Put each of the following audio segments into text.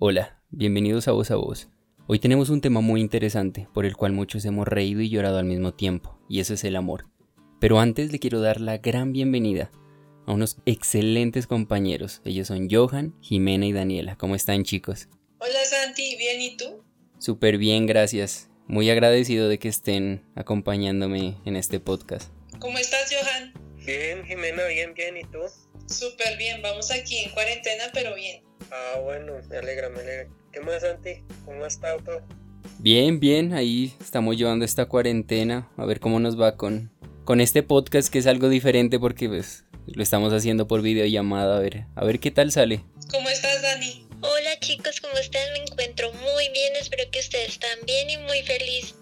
Hola, bienvenidos a Voz a Voz. Hoy tenemos un tema muy interesante por el cual muchos hemos reído y llorado al mismo tiempo, y eso es el amor. Pero antes le quiero dar la gran bienvenida a unos excelentes compañeros. Ellos son Johan, Jimena y Daniela. ¿Cómo están chicos? Hola Santi, ¿bien y tú? Súper bien, gracias. Muy agradecido de que estén acompañándome en este podcast. ¿Cómo estás Johan? Bien, Jimena, bien, bien. ¿Y tú? Súper bien, vamos aquí en cuarentena, pero bien. Ah, bueno, me alegra, me alegra. ¿Qué más, Santi? ¿Cómo has estado todo? Bien, bien, ahí estamos llevando esta cuarentena, a ver cómo nos va con, con este podcast que es algo diferente porque pues, lo estamos haciendo por videollamada, a ver, a ver qué tal sale. ¿Cómo estás, Dani? Hola chicos, ¿cómo están? Me encuentro muy bien, espero que ustedes también y muy feliz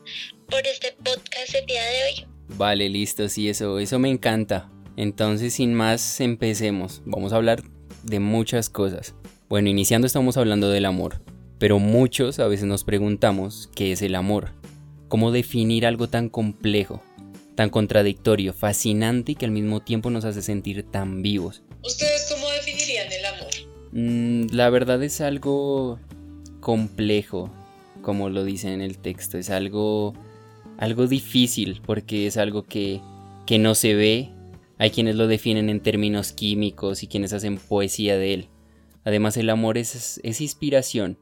por este podcast el día de hoy. Vale, listo, sí, eso, eso me encanta. Entonces, sin más, empecemos. Vamos a hablar de muchas cosas. Bueno, iniciando estamos hablando del amor, pero muchos a veces nos preguntamos qué es el amor, cómo definir algo tan complejo, tan contradictorio, fascinante y que al mismo tiempo nos hace sentir tan vivos. ¿Ustedes cómo definirían el amor? Mm, la verdad es algo complejo, como lo dice en el texto, es algo, algo difícil porque es algo que, que no se ve, hay quienes lo definen en términos químicos y quienes hacen poesía de él. Además el amor es, es inspiración.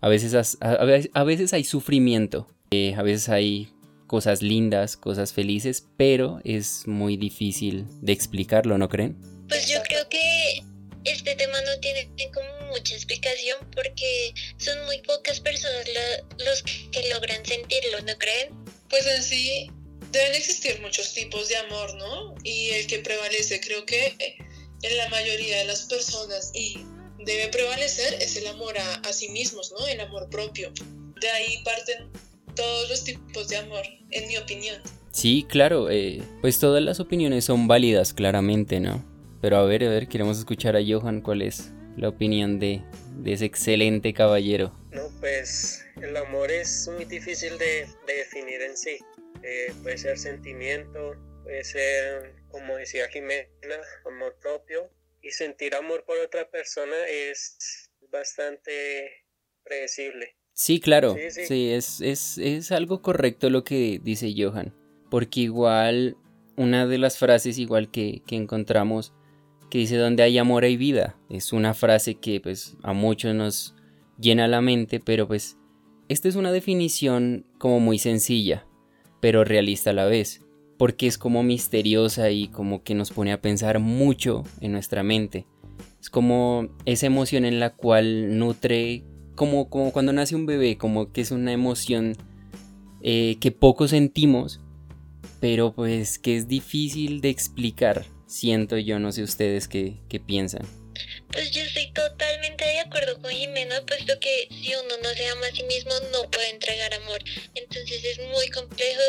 A veces, a, a veces hay sufrimiento, eh, a veces hay cosas lindas, cosas felices, pero es muy difícil de explicarlo, ¿no creen? Pues yo creo que este tema no tiene como mucha explicación porque son muy pocas personas lo- los que logran sentirlo, ¿no creen? Pues en sí deben existir muchos tipos de amor, ¿no? Y el que prevalece creo que en la mayoría de las personas y debe prevalecer es el amor a, a sí mismos, ¿no? El amor propio. De ahí parten todos los tipos de amor, en mi opinión. Sí, claro, eh, pues todas las opiniones son válidas, claramente, ¿no? Pero a ver, a ver, queremos escuchar a Johan cuál es la opinión de, de ese excelente caballero. No, pues el amor es muy difícil de, de definir en sí. Eh, puede ser sentimiento, puede ser, como decía Jimena, amor propio. Y sentir amor por otra persona es bastante predecible. Sí, claro, Sí, sí. sí, es, es, es algo correcto lo que dice Johan, porque igual una de las frases igual que, que encontramos que dice donde hay amor hay vida, es una frase que pues a muchos nos llena la mente, pero pues esta es una definición como muy sencilla, pero realista a la vez, porque es como misteriosa y como que nos pone a pensar mucho en nuestra mente. Es como esa emoción en la cual nutre como, como cuando nace un bebé, como que es una emoción eh, que poco sentimos, pero pues que es difícil de explicar. Siento yo, no sé ustedes qué, qué piensan. Pues yo estoy totalmente de acuerdo con Jimena, puesto que si uno no se ama a sí mismo no puede entregar amor. Entonces es muy complejo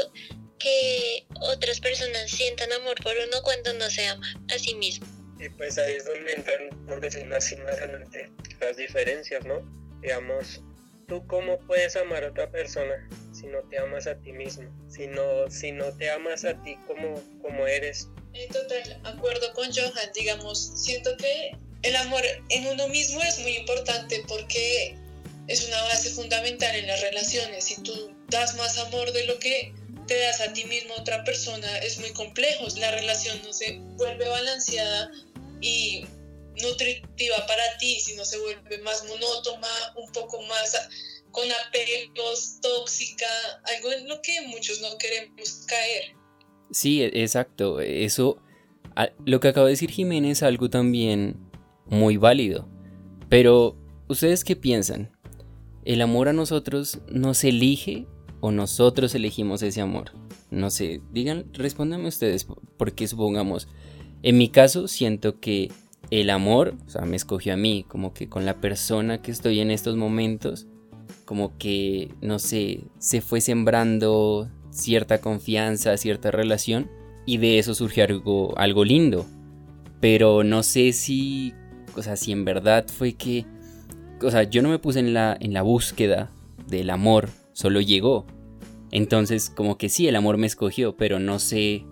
que otras personas sientan amor por uno cuando no se ama a sí mismo. Y pues ahí es donde entran, por decirlo así, más adelante, las diferencias, ¿no? Digamos, ¿tú cómo puedes amar a otra persona si no te amas a ti mismo? Si no, si no te amas a ti como, como eres. En total acuerdo con Johan, digamos, siento que el amor en uno mismo es muy importante porque es una base fundamental en las relaciones. Si tú das más amor de lo que te das a ti mismo a otra persona, es muy complejo. La relación no se vuelve balanceada y nutritiva para ti, sino se vuelve más monótona, un poco más con apegos, tóxica, algo en lo que muchos no queremos caer. Sí, e- exacto. Eso, lo que acaba de decir Jiménez algo también muy válido. Pero, ¿ustedes qué piensan? ¿El amor a nosotros nos elige o nosotros elegimos ese amor? No sé, digan, respóndanme ustedes, porque supongamos, en mi caso siento que el amor, o sea, me escogió a mí, como que con la persona que estoy en estos momentos, como que, no sé, se fue sembrando cierta confianza, cierta relación, y de eso surgió algo, algo lindo. Pero no sé si, o sea, si en verdad fue que, o sea, yo no me puse en la, en la búsqueda del amor, solo llegó. Entonces, como que sí, el amor me escogió, pero no sé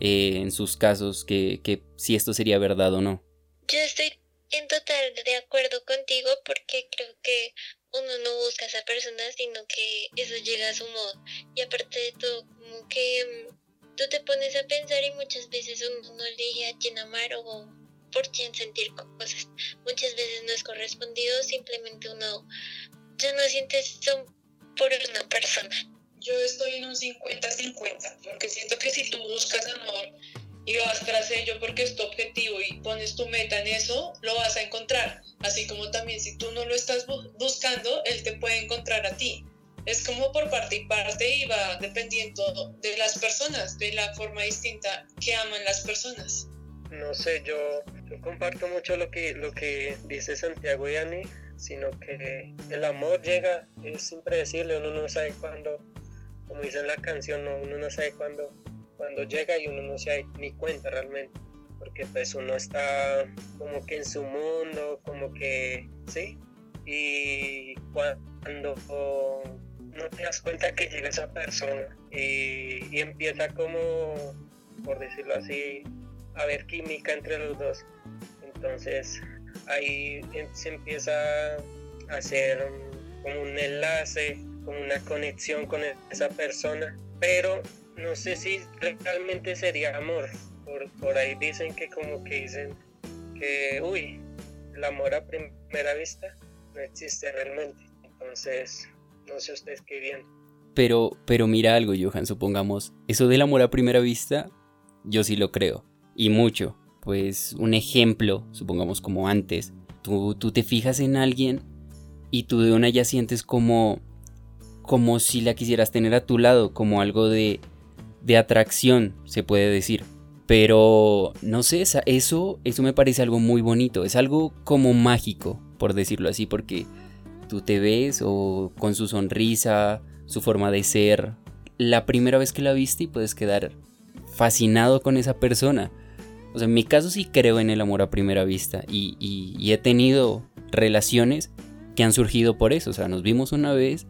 eh, en sus casos que, que si esto sería verdad o no. Yo estoy en total de acuerdo contigo porque creo que uno no busca a esa persona, sino que eso llega a su modo. Y aparte de todo, como que mm, tú te pones a pensar y muchas veces uno no elige a quién amar o por quién sentir cosas. Muchas veces no es correspondido, simplemente uno ya no siente eso por una persona. Yo estoy en un 50-50, porque siento que si tú buscas amor y vas tras ello porque es tu objetivo y pones tu meta en eso, lo vas a encontrar. Así como también si tú no lo estás buscando, él te puede encontrar a ti. Es como por parte y parte y va dependiendo de las personas, de la forma distinta que aman las personas. No sé, yo, comparto mucho lo que, lo que dice Santiago y Ani, sino que el amor llega, es impredecible, uno no sabe cuándo, como dice la canción, uno no sabe cuándo cuando llega y uno no se da ni cuenta realmente, porque pues uno está como que en su mundo, como que, ¿sí? Y cuando no te das cuenta que llega esa persona y, empieza como, por decirlo así, a haber química entre los dos. Entonces ahí em, se empieza a hacer como un enlace, una conexión con esa persona, pero no sé si realmente sería amor. Por, por ahí dicen que como que dicen que, uy, el amor a primera vista no existe realmente. Entonces, no sé ustedes qué bien. Pero, pero mira algo, Johan, supongamos, eso del amor a primera vista, yo sí lo creo. Y mucho. Pues un ejemplo, supongamos como antes, tú, tú te fijas en alguien y tú de una ya sientes como, como si la quisieras tener a tu lado, como algo de, de atracción, se puede decir. Pero no sé, eso, eso me parece algo muy bonito, es algo como mágico, por decirlo así, porque tú te ves o con su sonrisa, su forma de ser, la primera vez que la viste y puedes quedar fascinado con esa persona. O sea, en mi caso sí creo en el amor a primera vista y, y he tenido relaciones que han surgido por eso. O sea, nos vimos una vez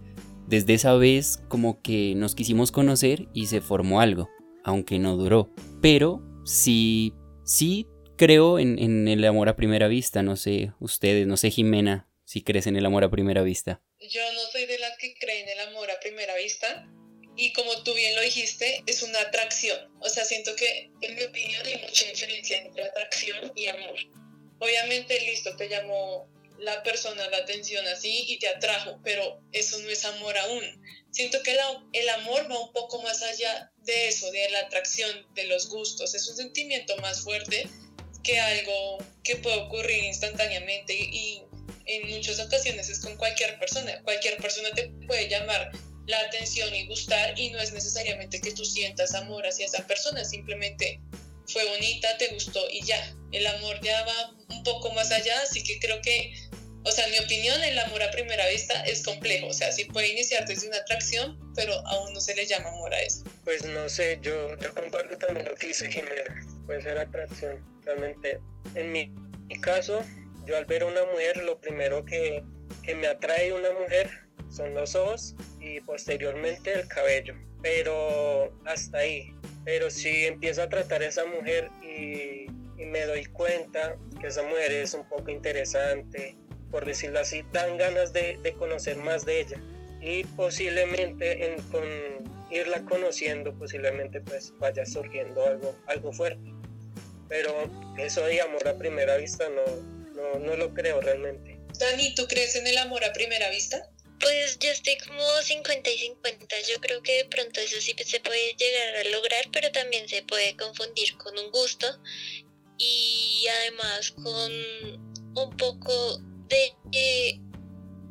desde esa vez como que nos quisimos conocer y se formó algo, aunque no duró. Pero sí, sí creo en, el amor a primera vista, no sé, ustedes, no sé Jimena, si crees en el amor a primera vista. Yo no soy de las que creen en el amor a primera vista. Y como tú bien lo dijiste, es una atracción. O sea, siento que, en mi opinión, hay mucha diferencia entre atracción y amor. Obviamente, listo, te llamó la persona la atención así y te atrajo, pero eso no es amor aún. Siento que el amor va un poco más allá de eso, de la atracción, de los gustos. Es un sentimiento más fuerte que algo que puede ocurrir instantáneamente y, en muchas ocasiones es con cualquier persona. Cualquier persona te puede llamar la atención y gustar y no es necesariamente que tú sientas amor hacia esa persona, simplemente fue bonita, te gustó y ya. El amor ya va un poco más allá, así que creo que o sea, en mi opinión, el amor a primera vista es complejo. O sea, sí puede iniciar desde una atracción, pero aún no se le llama amor a eso. Pues no sé, yo, yo comparto también lo que dice Jimena. Puede ser atracción. Realmente, en mi, caso, yo al ver a una mujer, lo primero que, que me atrae una mujer son los ojos y posteriormente el cabello. Pero hasta ahí. Pero si empiezo a tratar a esa mujer y, me doy cuenta que esa mujer es un poco interesante, por decirlo así, dan ganas de, conocer más de ella y posiblemente en, con irla conociendo posiblemente pues vaya surgiendo algo, algo fuerte. Pero eso de amor a primera vista no, no, lo creo realmente. Dani, ¿tú crees en el amor a primera vista? Pues yo estoy como 50 y 50. Yo creo que de pronto eso sí se puede llegar a lograr, pero también se puede confundir con un gusto y además con un poco de que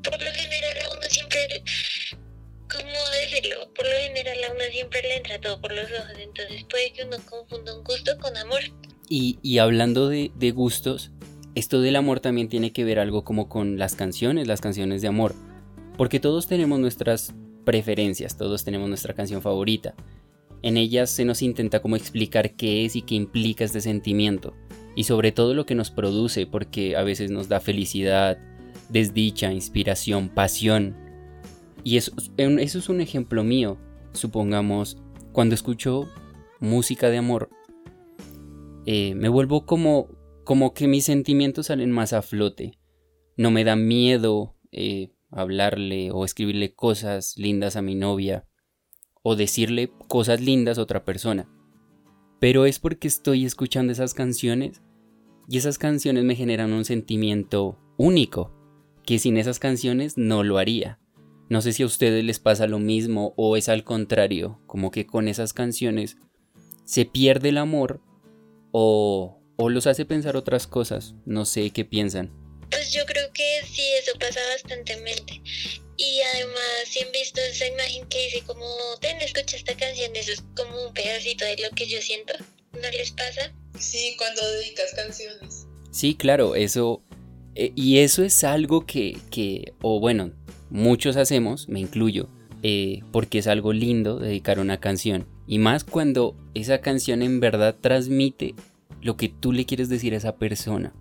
por lo general a uno siempre, ¿cómo decirlo? Por lo general a uno siempre le entra todo por los ojos, entonces puede que uno confunda un gusto con amor. Y, y hablando de, de gustos, esto del amor también tiene que ver algo como con las canciones, las canciones de amor. Porque todos tenemos nuestras preferencias, todos tenemos nuestra canción favorita. En ellas se nos intenta como explicar qué es y qué implica este sentimiento y sobre todo lo que nos produce, porque a veces nos da felicidad, desdicha, inspiración, pasión. Y eso, es un ejemplo mío. Supongamos, cuando escucho música de amor, eh, me vuelvo como, como que mis sentimientos salen más a flote. No me da miedo eh, hablarle o escribirle cosas lindas a mi novia o decirle cosas lindas a otra persona. Pero es porque estoy escuchando esas canciones y esas canciones me generan un sentimiento único, que sin esas canciones no lo haría. No sé si a ustedes les pasa lo mismo o es al contrario, como que con esas canciones se pierde el amor o, o los hace pensar otras cosas. No sé qué piensan. Pues yo creo que sí, eso pasa bastantemente. Y además, si han visto esa imagen que dice como, ten, escucha esta canción, eso es como un pedacito de lo que yo siento. ¿No les pasa? Sí, cuando dedicas canciones. Sí, claro, eso... Eh, y eso es algo que, que, o bueno, muchos hacemos, me incluyo, eh, porque es algo lindo dedicar una canción. Y más cuando esa canción en verdad transmite lo que tú le quieres decir a esa persona.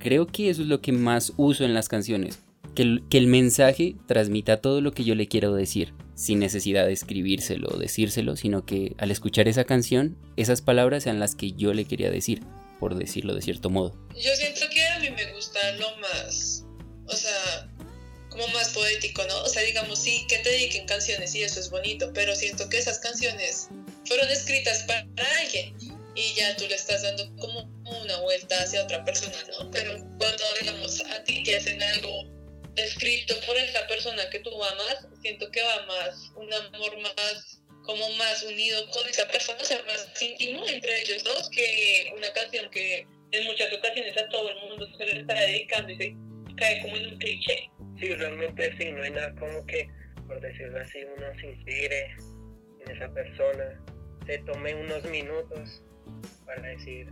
Creo que eso es lo que más uso en las canciones. Que el, que el mensaje transmita todo lo que yo le quiero decir, sin necesidad de escribírselo o decírselo, sino que al escuchar esa canción, esas palabras sean las que yo le quería decir, por decirlo de cierto modo. Yo siento que a mí me gusta lo más, o sea, como más poético, ¿no? O sea, digamos, sí, que te dediquen canciones y eso es bonito, pero siento que esas canciones fueron escritas para alguien y ya tú le estás dando como una vuelta hacia otra persona, ¿no? Pero cuando, digamos, a ti te hacen algo escrito por esa persona que tú amas, siento que va más, un amor más, como más unido con esa persona, o sea, más íntimo entre ellos dos que una canción que en muchas ocasiones a todo el mundo se le está dedicando y se cae como en un cliché. Sí, realmente sí, no hay nada como que, por decirlo así, uno se inspire en esa persona, se tome unos minutos para decir,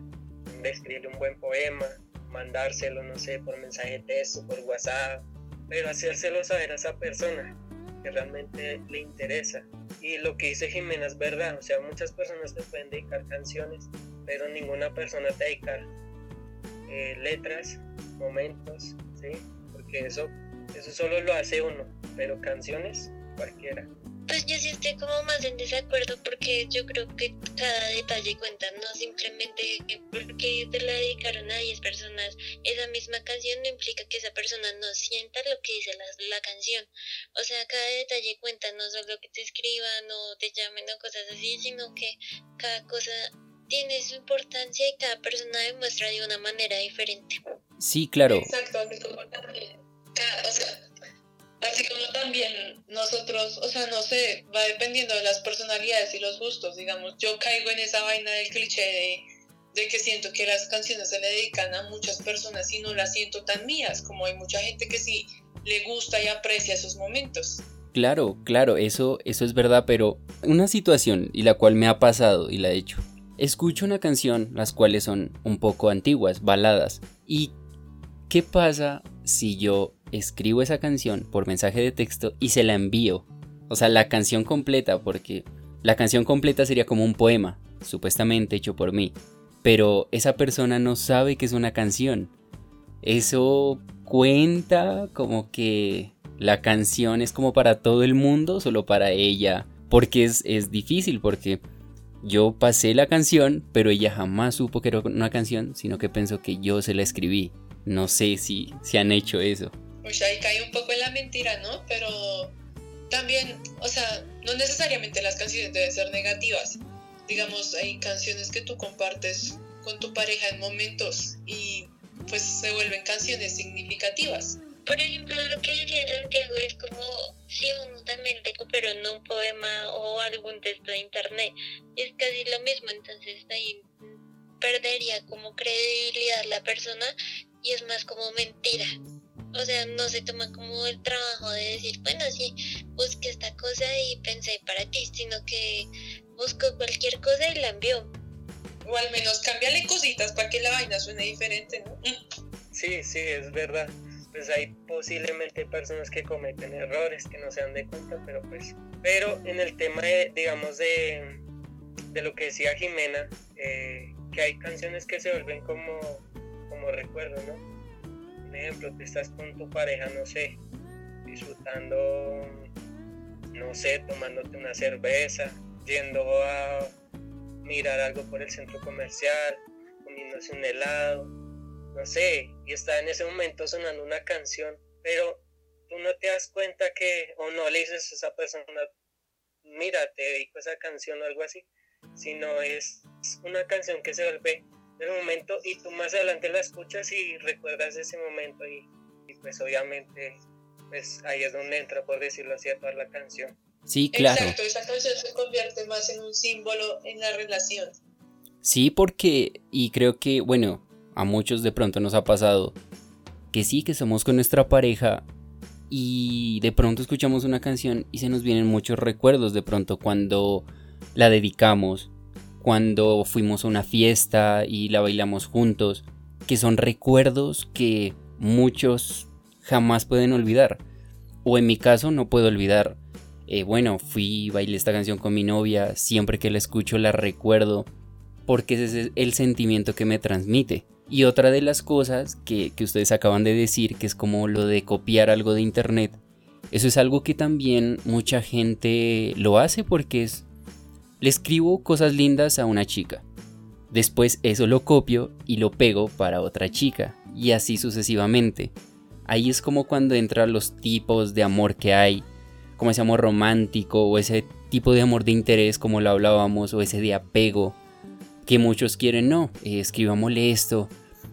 escribir un buen poema, mandárselo, no sé, por mensaje de texto, por WhatsApp, pero hacérselo saber a esa persona que realmente le interesa. Y lo que dice Jimena es verdad, o sea, muchas personas te pueden dedicar canciones, pero ninguna persona te dedica eh, letras, momentos, ¿sí? Porque eso, eso solo lo hace uno, pero canciones cualquiera. Pues yo sí estoy como más en desacuerdo porque yo creo que cada detalle cuenta, no simplemente porque te la dedicaron a 10 personas esa misma canción no implica que esa persona no sienta lo que dice la, la canción. O sea, cada detalle cuenta, no solo que te escriban o te llamen o cosas así, sino que cada cosa tiene su importancia y cada persona demuestra de una manera diferente. Sí, claro. Exacto, como también, cada- o sea, así como también nosotros, o sea, no sé, va dependiendo de las personalidades y los gustos, digamos, yo caigo en esa vaina del cliché de, de que siento que las canciones se le dedican a muchas personas y no las siento tan mías, como hay mucha gente que sí le gusta y aprecia esos momentos. Claro, claro, eso, eso es verdad, pero una situación y la cual me ha pasado y la he hecho. Escucho una canción, las cuales son un poco antiguas, baladas, y ¿qué pasa si yo escribo esa canción por mensaje de texto y se la envío? O sea, la canción completa, porque la canción completa sería como un poema, supuestamente hecho por mí, pero esa persona no sabe que es una canción. Eso cuenta como que la canción es como para todo el mundo, solo para ella. Porque es, es difícil, porque yo pasé la canción, pero ella jamás supo que era una canción, sino que pensó que yo se la escribí. No sé si, si han hecho eso. Pues ahí cae un poco en la mentira, ¿no? Pero también, o sea, no necesariamente las canciones deben ser negativas. Digamos, hay canciones que tú compartes con tu pareja en momentos y pues se vuelven canciones significativas. Por ejemplo, lo que decía Santiago es como si uno también recuperó en un poema o algún texto de internet, es casi lo mismo, entonces ahí perdería como credibilidad la persona y es más como mentira. O sea, no se toma como el trabajo de decir, bueno, sí, busqué esta cosa y pensé para ti, sino que buscó cualquier cosa y la envió. O al menos cámbiale cositas para que la vaina suene diferente, ¿no? Sí, sí, es verdad. Pues hay posiblemente personas que cometen errores que no se dan de cuenta, pero pues. Pero en el tema de, digamos, de, de lo que decía Jimena, eh, que hay canciones que se vuelven como, como recuerdos, ¿no? Por ejemplo, tú estás con tu pareja, no sé, disfrutando, no sé, tomándote una cerveza, yendo a mirar algo por el centro comercial, comiéndose un helado, no sé, y está en ese momento sonando una canción, pero tú no te das cuenta que, o no le dices a esa persona, mira, te dedico esa canción o algo así, sino es una canción que se vuelve del momento y tú más adelante la escuchas y recuerdas ese momento y, pues obviamente pues ahí es donde entra, por decirlo así, a toda la canción. Sí, claro. Exacto, esa canción se convierte más en un símbolo en la relación. Sí, porque, y creo que, bueno, a muchos de pronto nos ha pasado que sí, que somos con nuestra pareja y de pronto escuchamos una canción y se nos vienen muchos recuerdos de pronto cuando la dedicamos, cuando fuimos a una fiesta y la bailamos juntos, que son recuerdos que muchos jamás pueden olvidar. O en mi caso no puedo olvidar. Eh, bueno, fui, bailé esta canción con mi novia, siempre que la escucho la recuerdo, porque ese es el sentimiento que me transmite. Y otra de las cosas que, que ustedes acaban de decir, que es como lo de copiar algo de internet, eso es algo que también mucha gente lo hace porque es le escribo cosas lindas a una chica. Después eso lo copio y lo pego para otra chica. Y así sucesivamente. Ahí es como cuando entran los tipos de amor que hay. Como ese amor romántico o ese tipo de amor de interés como lo hablábamos. O ese de apego. Que muchos quieren, no, eh, escribámosle esto.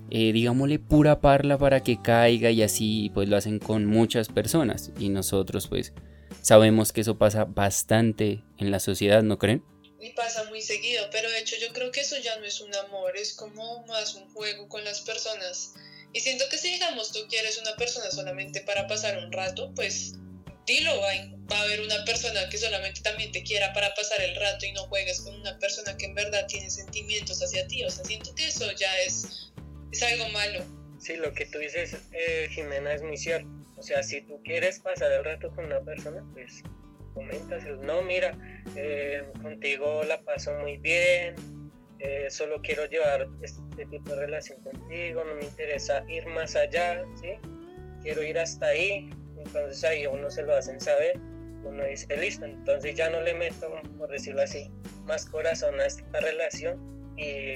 Eh, digámosle pura parla para que caiga y así pues lo hacen con muchas personas. Y nosotros pues sabemos que eso pasa bastante en la sociedad, ¿no creen? Y pasa muy seguido, pero de hecho yo creo que eso ya no es un amor, es como más un juego con las personas. Y siento que si digamos tú quieres una persona solamente para pasar un rato, pues dilo, va, a haber una persona que solamente también te quiera para pasar el rato y no juegues con una persona que en verdad tiene sentimientos hacia ti. O sea, siento que eso ya es, es algo malo. Sí, lo que tú dices, eh, Jimena, es muy cierto. O sea, si tú quieres pasar el rato con una persona, pues comentas, no, mira, eh, contigo la paso muy bien, eh, solo quiero llevar este tipo de relación contigo, no me interesa ir más allá, ¿sí? Quiero ir hasta ahí, entonces ahí uno se lo hacen saber, uno dice, listo, entonces ya no le meto, por decirlo así, más corazón a esta relación y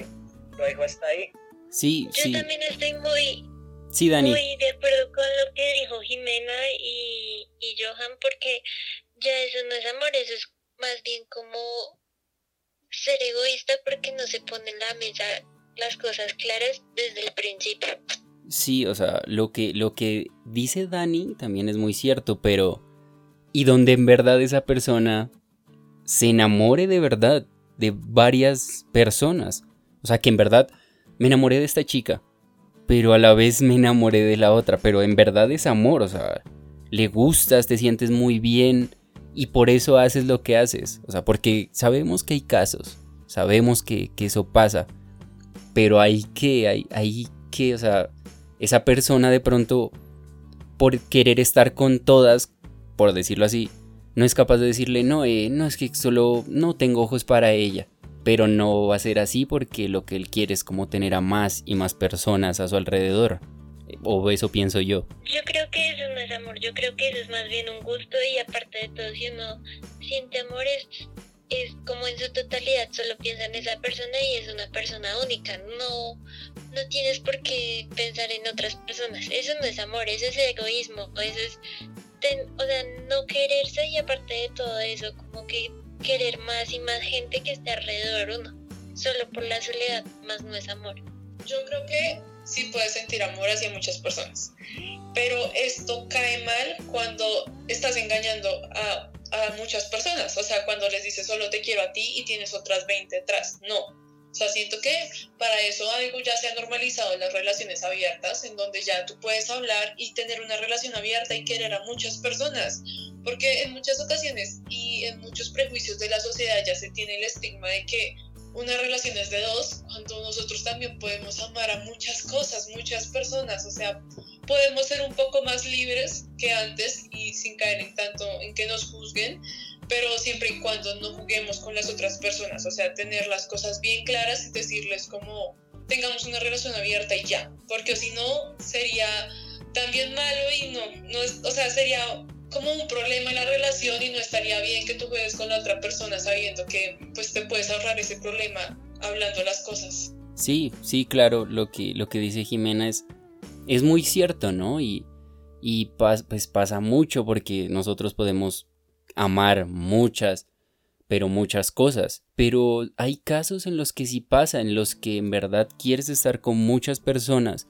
lo dejo hasta ahí. Sí, Yo también estoy muy, sí, Dani. muy de acuerdo con lo que dijo Jimena y, y Johan, porque ya eso no es amor, eso es más bien como ser egoísta porque no se pone en la mesa las cosas claras desde el principio. Sí, o sea, lo que, lo que dice Dani también es muy cierto, pero... Y donde en verdad esa persona se enamore de verdad de varias personas. O sea, que en verdad me enamoré de esta chica, pero a la vez me enamoré de la otra, pero en verdad es amor, o sea, le gustas, te sientes muy bien, y por eso haces lo que haces. O sea, porque sabemos que hay casos, sabemos que, eso pasa, pero hay que, hay, hay que, o sea, esa persona de pronto, por querer estar con todas, por decirlo así, no es capaz de decirle, no, eh, no es que solo no tengo ojos para ella. Pero no va a ser así porque lo que él quiere es como tener a más y más personas a su alrededor. O eso pienso yo. Yo creo que eso no es amor, yo creo que eso es más bien un gusto y aparte de todo, si uno siente amor es, es como en su totalidad, solo piensa en esa persona y es una persona única, no, no tienes por qué pensar en otras personas, eso no es amor, eso es egoísmo, eso es, o sea, no quererse y aparte de todo eso, como que querer más y más gente que esté alrededor uno, solo por la soledad, más no es amor. Yo creo que sí puedes sentir amor hacia muchas personas. Pero esto cae mal cuando estás engañando a, a, muchas personas. O sea, cuando les dices solo te quiero a ti y tienes otras 20 detrás. No. O sea, siento que para eso algo ya se ha normalizado en las relaciones abiertas, en donde ya tú puedes hablar y tener una relación abierta y querer a muchas personas. Porque en muchas ocasiones y en muchos prejuicios de la sociedad ya se tiene el estigma de que una relación es de dos, cuando nosotros también podemos amar a muchas cosas, muchas personas, o sea, podemos ser un poco más libres que antes y sin caer en tanto en que nos juzguen, pero siempre y cuando no juguemos con las otras personas, o sea, tener las cosas bien claras y decirles como tengamos una relación abierta y ya, porque si no sería también malo y no, no es, o sea, sería como un problema en la relación y no estaría bien que tú juegues con la otra persona sabiendo que pues te puedes ahorrar ese problema hablando las cosas. Sí, sí, claro, lo que, lo que dice Jimena es, es muy cierto, ¿no? Y, y pues pasa mucho porque nosotros podemos amar muchas, pero muchas cosas. Pero hay casos en los que sí pasa, en los que en verdad quieres estar con muchas personas.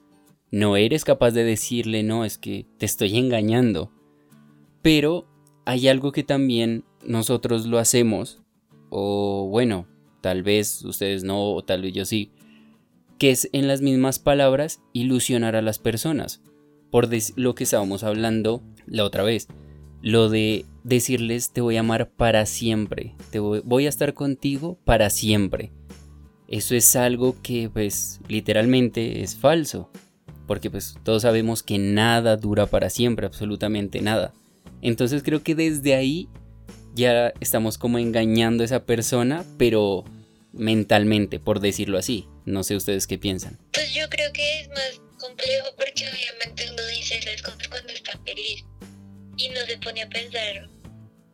No eres capaz de decirle, no, es que te estoy engañando. Pero hay algo que también nosotros lo hacemos, o bueno, tal vez ustedes no, o tal vez yo sí, que es en las mismas palabras ilusionar a las personas. Por lo que estábamos hablando la otra vez, lo de decirles te voy a amar para siempre, te voy, a estar contigo para siempre. Eso es algo que pues literalmente es falso, porque pues todos sabemos que nada dura para siempre, absolutamente nada. Entonces creo que desde ahí ya estamos como engañando a esa persona, pero mentalmente, por decirlo así. No sé ustedes qué piensan. Pues yo creo que es más complejo porque obviamente uno dice las cosas cuando está feliz y no se pone a pensar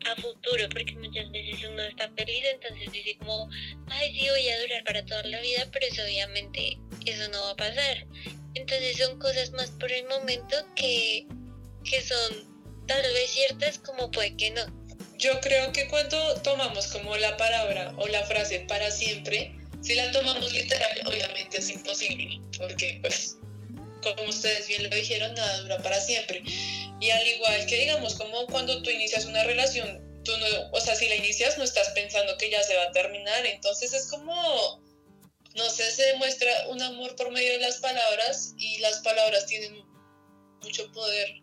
a futuro porque muchas veces uno está feliz entonces dice como ay sí voy a durar para toda la vida pero eso obviamente eso no va a pasar entonces son cosas más por el momento que, que son tal vez ciertas como puede que no yo creo que cuando tomamos como la palabra o la frase para siempre si la tomamos literal obviamente es imposible porque pues como ustedes bien lo dijeron, nada dura para siempre. Y al igual que digamos, como cuando tú inicias una relación, tú no, o sea, si la inicias no estás pensando que ya se va a terminar, entonces es como, no sé, se demuestra un amor por medio de las palabras y las palabras tienen mucho poder.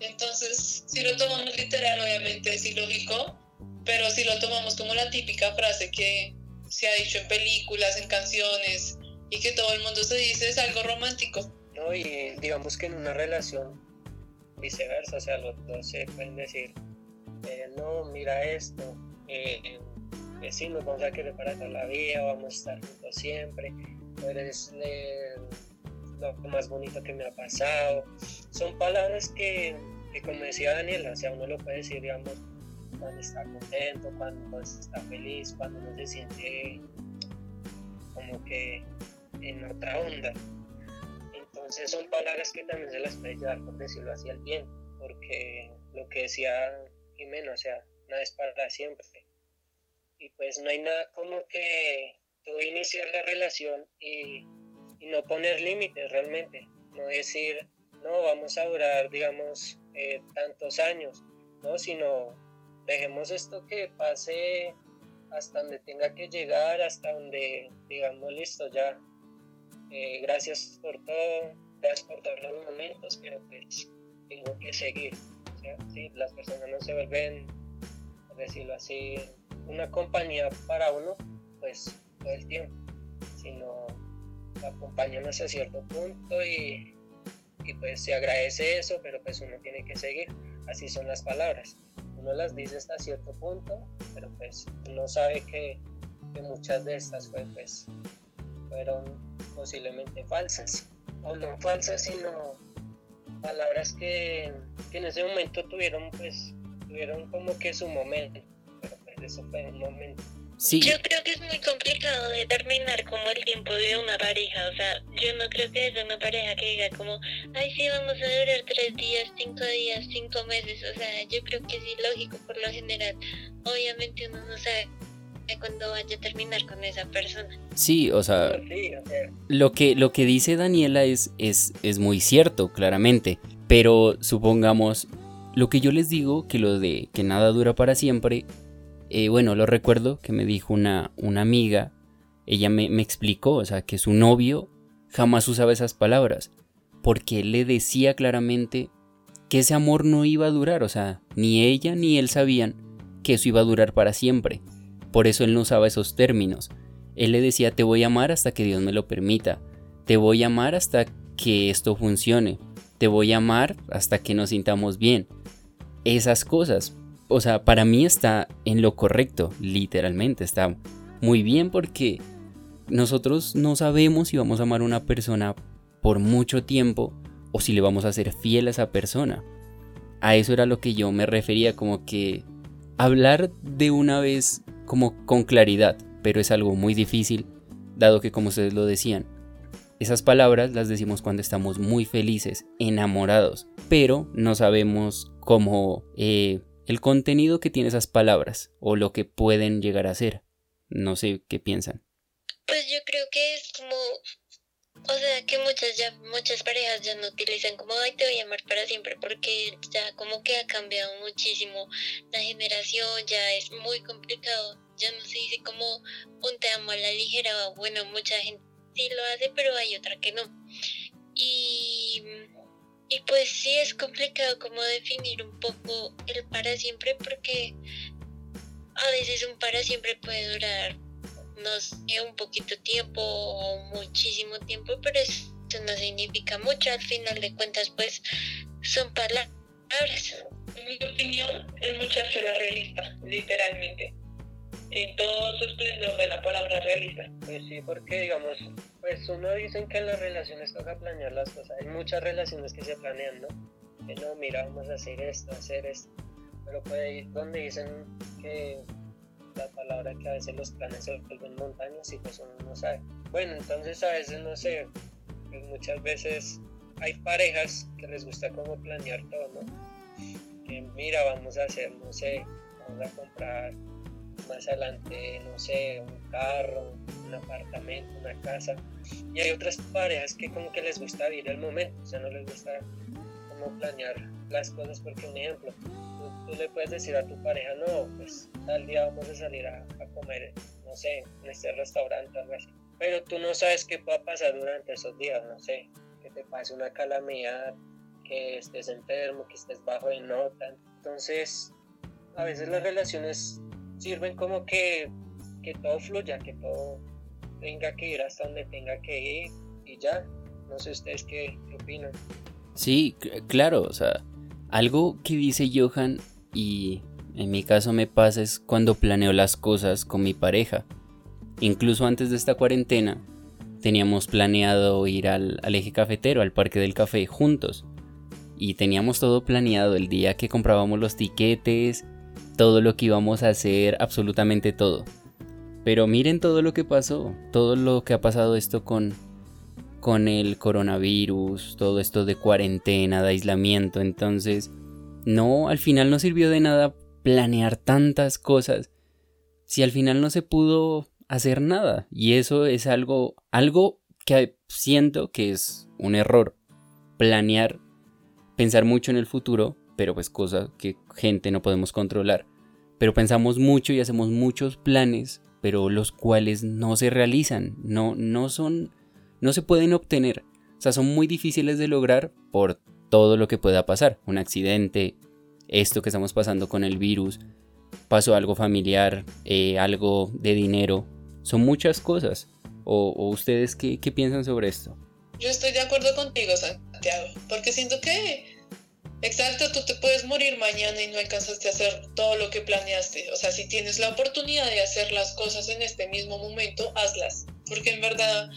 Entonces, si lo tomamos literal, obviamente es ilógico, pero si lo tomamos como la típica frase que se ha dicho en películas, en canciones y que todo el mundo se dice, es algo romántico. Y digamos que en una relación viceversa, o sea, los dos se pueden decir, eh, no, mira esto, eh, sí, nos vamos a querer para toda la vida, vamos a estar juntos siempre, eres eh, lo más bonito que me ha pasado. Son palabras que, que, como decía Daniela, o sea, uno lo puede decir, digamos, cuando está contento, cuando está feliz, cuando uno se siente como que en otra onda. Entonces son palabras que también se las puede llevar, por decirlo así, al bien, porque lo que decía Jimeno, o sea, nada es para siempre. Y pues no hay nada como que tú iniciar la relación y, no poner límites realmente, no decir, no, vamos a durar, digamos, eh, tantos años, ¿no? Sino dejemos esto que pase hasta donde tenga que llegar, hasta donde, digamos, listo, ya eh, gracias por todo, gracias por todos los momentos, pero pues tengo que seguir. las personas no se vuelven, por decirlo así, una compañía para uno, pues todo el tiempo, sino acompañan hasta cierto punto y, y pues se agradece eso, pero pues uno tiene que seguir. Así son las palabras. Uno las dice hasta cierto punto, pero pues uno sabe que, que muchas de estas pues fueron posiblemente falsas, o no falsas, sino palabras que, en ese momento tuvieron, pues, tuvieron como que su momento, pero pues eso fue un momento. Sí. Yo creo que es muy complicado determinar como el tiempo de una pareja, o sea, yo no creo que es una pareja que diga como, ay sí, vamos a durar tres días, cinco días, cinco meses, o sea, yo creo que es ilógico por lo general, obviamente uno no sabe cuando vaya a terminar con esa persona. Sí, o sea, lo que, lo que dice Daniela es, es, es muy cierto, claramente, pero supongamos, lo que yo les digo, que lo de que nada dura para siempre, eh, bueno, lo recuerdo que me dijo una, una amiga, ella me, me explicó, o sea, que su novio jamás usaba esas palabras, porque él le decía claramente que ese amor no iba a durar, o sea, ni ella ni él sabían que eso iba a durar para siempre. Por eso él no usaba esos términos. Él le decía, te voy a amar hasta que Dios me lo permita. Te voy a amar hasta que esto funcione. Te voy a amar hasta que nos sintamos bien. Esas cosas. O sea, para mí está en lo correcto, literalmente. Está muy bien porque nosotros no sabemos si vamos a amar a una persona por mucho tiempo o si le vamos a ser fiel a esa persona. A eso era lo que yo me refería, como que hablar de una vez como con claridad, pero es algo muy difícil dado que como ustedes lo decían, esas palabras las decimos cuando estamos muy felices, enamorados, pero no sabemos cómo eh, el contenido que tiene esas palabras o lo que pueden llegar a ser. No sé qué piensan. Pues yo creo que es como o sea que muchas ya muchas parejas ya no utilizan como ay te voy a amar para siempre porque ya como que ha cambiado muchísimo la generación, ya es muy complicado, ya no se dice como un te amo a la ligera, bueno mucha gente sí lo hace pero hay otra que no. Y, y pues sí es complicado como definir un poco el para siempre porque a veces un para siempre puede durar no sé, un poquito tiempo o muchísimo tiempo, pero eso no significa mucho. Al final de cuentas, pues son palabras. En mi opinión, es mucha esfera realista, literalmente. En todo su esplendor de la palabra realista. Pues sí, porque digamos, pues uno dice que en las relaciones toca planear las cosas. Hay muchas relaciones que se planean, ¿no? Que no, mira, vamos a hacer esto, hacer esto. Pero pues donde dicen que la palabra que a veces los planes se vuelven montañas y pues uno no sabe. Bueno, entonces a veces no sé, pues muchas veces hay parejas que les gusta como planear todo, ¿no? Que mira, vamos a hacer, no sé, vamos a comprar más adelante, no sé, un carro, un apartamento, una casa. Y hay otras parejas que como que les gusta vivir el momento, o sea, no les gusta como planear las cosas porque un ejemplo, tú le puedes decir a tu pareja, no, pues tal día vamos a salir a, comer, no sé, en este restaurante o algo así. Pero tú no sabes qué pueda pasar durante esos días, no sé, que te pase una calamidad, que estés enfermo, que estés bajo de nota. Entonces, a veces las relaciones sirven como que, que todo fluya, que todo tenga que ir hasta donde tenga que ir y ya. No sé ustedes qué, qué opinan. Sí, claro, o sea, algo que dice Johan y en mi caso me pasa es cuando planeo las cosas con mi pareja. Incluso antes de esta cuarentena teníamos planeado ir al, eje cafetero, al parque del café juntos. Y teníamos todo planeado el día que comprábamos los tiquetes, todo lo que íbamos a hacer, absolutamente todo. Pero miren todo lo que pasó, todo lo que ha pasado esto con, con el coronavirus, todo esto de cuarentena, de aislamiento. Entonces, no, al final no sirvió de nada planear tantas cosas si al final no se pudo hacer nada. Y eso es algo, algo que siento que es un error. Planear, pensar mucho en el futuro, pero pues cosas que gente no podemos controlar. Pero pensamos mucho y hacemos muchos planes, pero los cuales no se realizan, no, no son, no se pueden obtener. O sea, son muy difíciles de lograr por todo lo que pueda pasar. Un accidente, esto que estamos pasando con el virus, pasó algo familiar, eh, algo de dinero. Son muchas cosas. ¿O, ustedes qué, qué piensan sobre esto? Yo estoy de acuerdo contigo, Santiago, porque siento que Exacto, tú te puedes morir mañana y no alcanzaste a hacer todo lo que planeaste. O sea, si tienes la oportunidad de hacer las cosas en este mismo momento, hazlas. Porque en verdad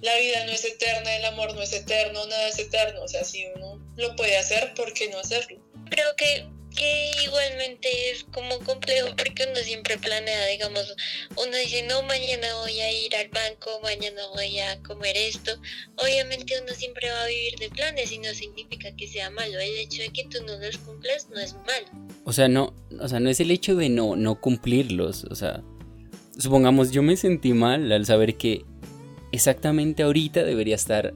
la vida no es eterna, el amor no es eterno, nada es eterno. O sea, si uno lo puede hacer, ¿por qué no hacerlo? Creo que, que igualmente es como complejo porque uno siempre planea, digamos, uno dice, no, mañana voy a ir al banco, mañana voy a comer esto. Obviamente uno siempre va a vivir de planes y no significa que sea malo. El hecho de que tú no los cumplas no es malo. O sea, no, o sea, no es el hecho de no, no cumplirlos. O sea, supongamos, yo me sentí mal al saber que exactamente ahorita debería estar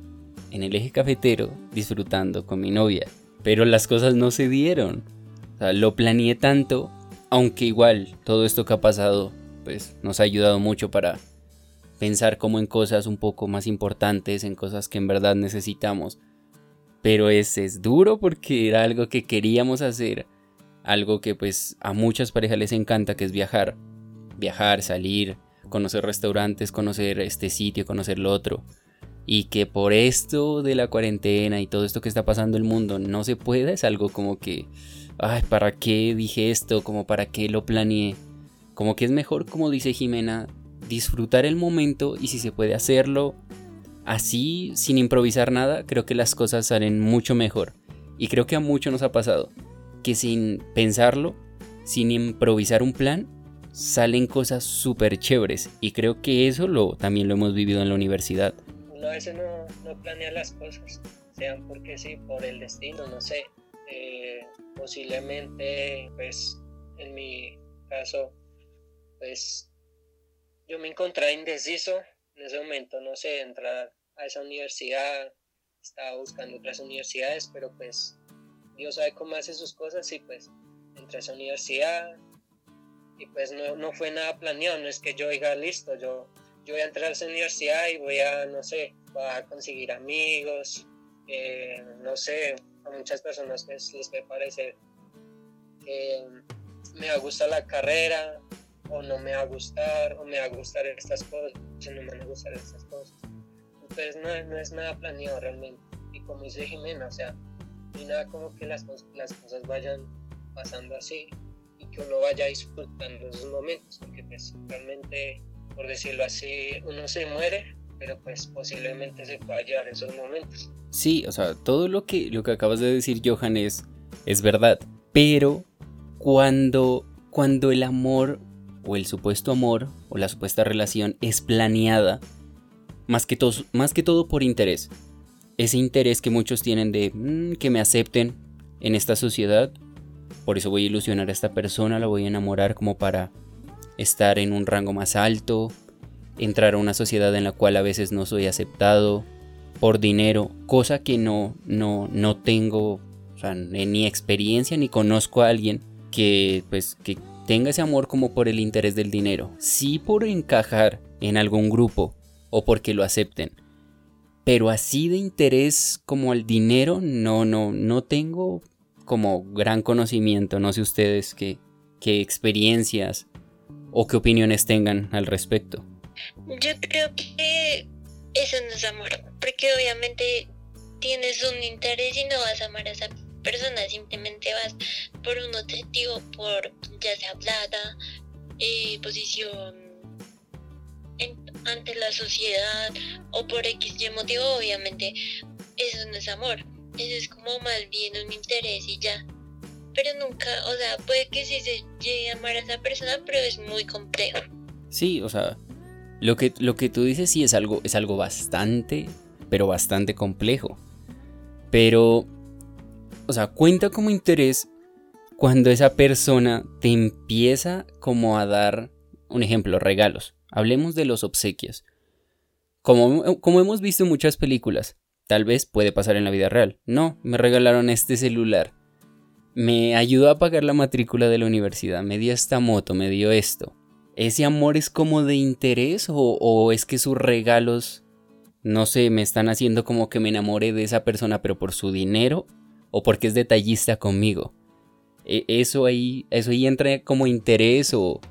en el eje cafetero disfrutando con mi novia. Pero las cosas no se dieron. O sea, lo planeé tanto, aunque igual todo esto que ha pasado pues nos ha ayudado mucho para pensar como en cosas un poco más importantes, en cosas que en verdad necesitamos. Pero es, es duro porque era algo que queríamos hacer, algo que pues a muchas parejas les encanta, que es viajar. Viajar, salir, conocer restaurantes, conocer este sitio, conocer lo otro. Y que por esto de la cuarentena y todo esto que está pasando el mundo no se pueda, es algo como que, ay, ¿para qué dije esto? Como para qué lo planeé. Como que es mejor, como dice Jimena, disfrutar el momento y si se puede hacerlo así, sin improvisar nada, creo que las cosas salen mucho mejor. Y creo que a muchos nos ha pasado que sin pensarlo, sin improvisar un plan, salen cosas súper chéveres y creo que eso lo, también lo hemos vivido en la universidad. Uno a veces no, no planea las cosas, sean porque sí, por el destino, no sé. Eh, posiblemente, pues, en mi caso, pues, yo me encontré indeciso en ese momento, no sé, entrar a esa universidad, estaba buscando otras universidades, pero pues Dios sabe cómo hace sus cosas y pues entré a esa universidad y pues no, no fue nada planeado, no es que yo diga listo, yo, yo voy a entrar a esa universidad y voy a, no sé, voy a conseguir amigos, eh, no sé, a muchas personas pues, les puede parecer que me va a gustar la carrera o no me va a gustar o me va a gustar estas cosas o no me van a gustar estas cosas. Entonces no, no es nada planeado realmente. Y como dice Jimena, o sea, ni nada como que las, las cosas vayan pasando así y que uno vaya disfrutando esos momentos, porque pues realmente, por decirlo así, uno se muere, pero pues posiblemente se pueda llevar esos momentos. Sí, o sea, todo lo que, lo que acabas de decir, Johan, es, es verdad, pero cuando, cuando el amor o el supuesto amor o la supuesta relación es planeada, más que, todo, más que todo por interés, ese interés que muchos tienen de mm, que me acepten en esta sociedad, por eso voy a ilusionar a esta persona, la voy a enamorar como para estar en un rango más alto, entrar a una sociedad en la cual a veces no soy aceptado por dinero, cosa que no, no, no tengo ni experiencia ni conozco a alguien que pues que tenga ese amor como por el interés del dinero, sí por encajar en algún grupo o porque lo acepten. Pero así de interés como al dinero, no, no, no tengo como gran conocimiento. No sé ustedes qué, qué experiencias o qué opiniones tengan al respecto. Yo creo que eso no es amor, porque obviamente tienes un interés y no vas a amar a esa persona, simplemente vas por un objetivo, por ya sea plata, eh, posición ante la sociedad o por X motivo, obviamente eso no es amor, eso es como más bien un interés y ya. Pero nunca, o sea, puede que sí se llegue a amar a esa persona, pero es muy complejo. Sí, o sea, lo que, lo que tú dices sí es algo, es algo bastante, pero bastante complejo. Pero, o sea, cuenta como interés cuando esa persona te empieza como a dar, un ejemplo, regalos. Hablemos de los obsequios. Como, como hemos visto en muchas películas, tal vez puede pasar en la vida real. No, me regalaron este celular. Me ayudó a pagar la matrícula de la universidad, me dio esta moto, me dio esto. ¿Ese amor es como de interés o, es que sus regalos, no sé, me están haciendo como que me enamore de esa persona, pero por su dinero o porque es detallista conmigo? E, ¿Eso ahí, eso ahí entra como interés o,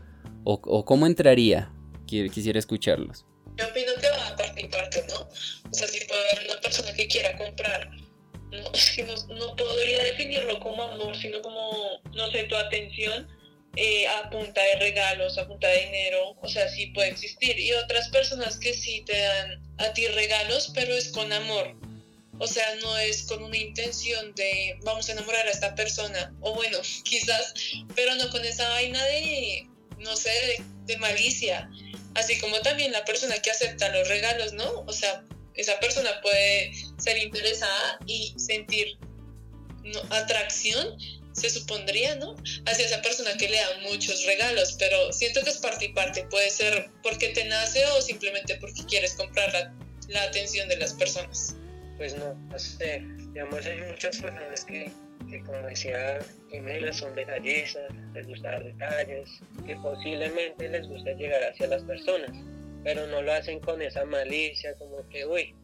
o, cómo entraría? quisiera escucharlos. Yo opino que va parte y ¿no? O sea, si puede haber una persona que quiera comprar, no, podría definirlo como amor, sino como, no sé, tu atención eh, a punta de regalos, a punta de dinero, o sea, sí puede existir. Y otras personas que sí te dan a ti regalos, pero es con amor. O sea, no es con una intención de vamos a enamorar a esta persona, o bueno, quizás, pero no con esa vaina de, no sé, de malicia así como también la persona que acepta los regalos, ¿no? O sea, esa persona puede ser interesada y sentir atracción, se supondría, ¿no? Hacia esa persona que le da muchos regalos, pero siento que es parte y parte, puede ser porque te nace o simplemente porque quieres comprar la, atención de las personas. Pues no, no sé, digamos, hay muchas personas que que como decía Jimena son detallistas, les gusta dar detalles, que posiblemente les gusta llegar hacia las personas, pero no lo hacen con esa malicia, como que, uy,